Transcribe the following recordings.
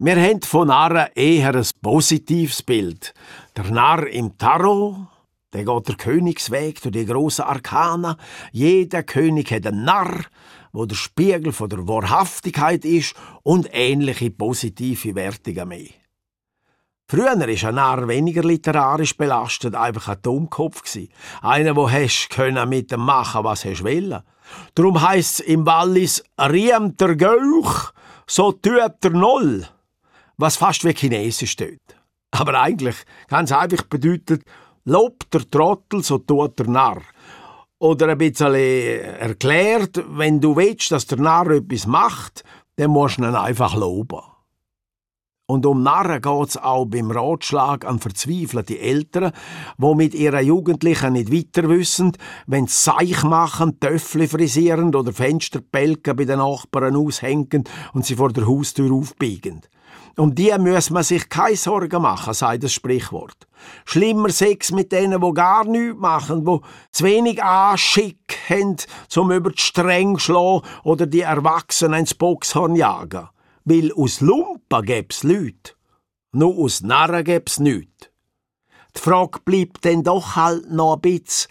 Wir haben von Narren eher ein positives Bild. Der Narr im Tarot, der geht der Königsweg durch die grossen Arkana. Jeder König hat einen Narr, wo der Spiegel von der Wahrhaftigkeit ist und ähnliche positive Wertungen mehr. Früher war ein Narr weniger literarisch belastet, einfach ein Dummkopf. Einer, wo hast können mit dem machen, was wollen. Darum heisst es im Wallis, riemt der Geuch, so tut der Null. Was fast wie Chinesisch steht. Aber eigentlich ganz einfach bedeutet, lobt der Trottel, so tut der Narr. Oder ein bisschen erklärt, wenn du willst, dass der Narr etwas macht, dann musst du ihn einfach loben. Und um Narren geht's auch beim Ratschlag an verzweifelte Eltern, wo mit ihren Jugendlichen nicht weiter wissen, wenn sie Seich machen, Töffel frisieren oder Fensterpelken bei den Nachbarn aushängen und sie vor der Haustür aufbiegen. Um die muss man sich keine Sorgen machen, sagt das Sprichwort. Schlimmer Sex mit denen, wo gar nichts machen, wo zu wenig Anschick haben, zum über die Stränge schlagen oder die Erwachsenen ins Boxhorn jagen weil aus Lumpen gäb's Lüt, nur aus Narren gäb's nüt. Die Frage bleibt denn doch halt noch ein bisschen,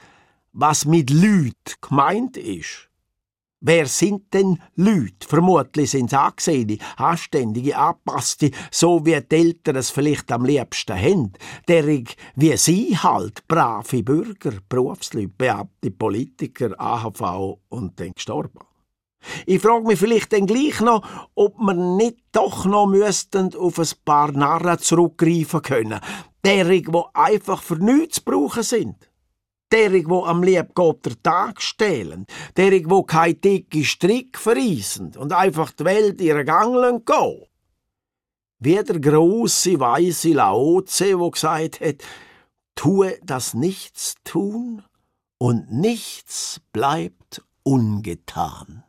was mit Lüt gemeint ist. Wer sind denn Lüt? Vermutlich sind's angesehene, anständige, angepasste, so wie die Eltern es vielleicht am liebsten haben. Derig wie sie halt, brave Bürger, Berufsleute, Beamte, Politiker, AHV und dann gestorben. Ich frage mich vielleicht dann gleich noch, ob wir nicht doch noch müssten auf ein paar Narren zurückgreifen können. Derig, wo einfach für nichts zu brauchen sind. Derig, wo am lieb Gott der Tag stehlen. Derig, wo kein dicke Strick vereisen und einfach die Welt ihren Gang gehen. Wie der große weise Laoze, wo gesagt hat, tue das Nichts tun und nichts bleibt ungetan.